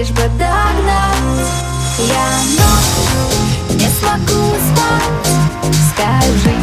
лишь бы догнать. Я ночь не смогу спать Скажи.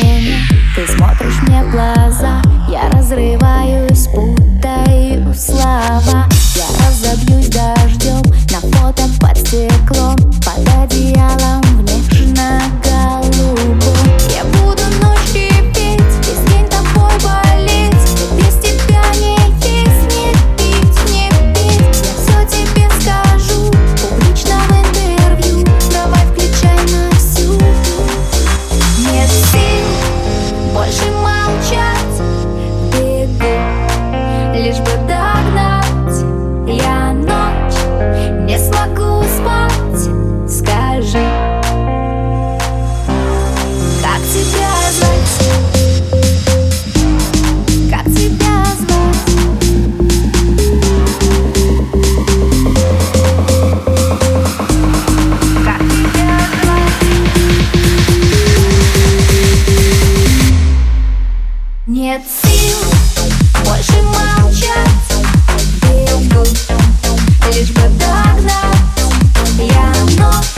время. Ты смотришь мне в глаза. Я разрываюсь, путаю слова. Я разобьюсь дождем На фото под стеклом Лишь бы догнать. Я вновь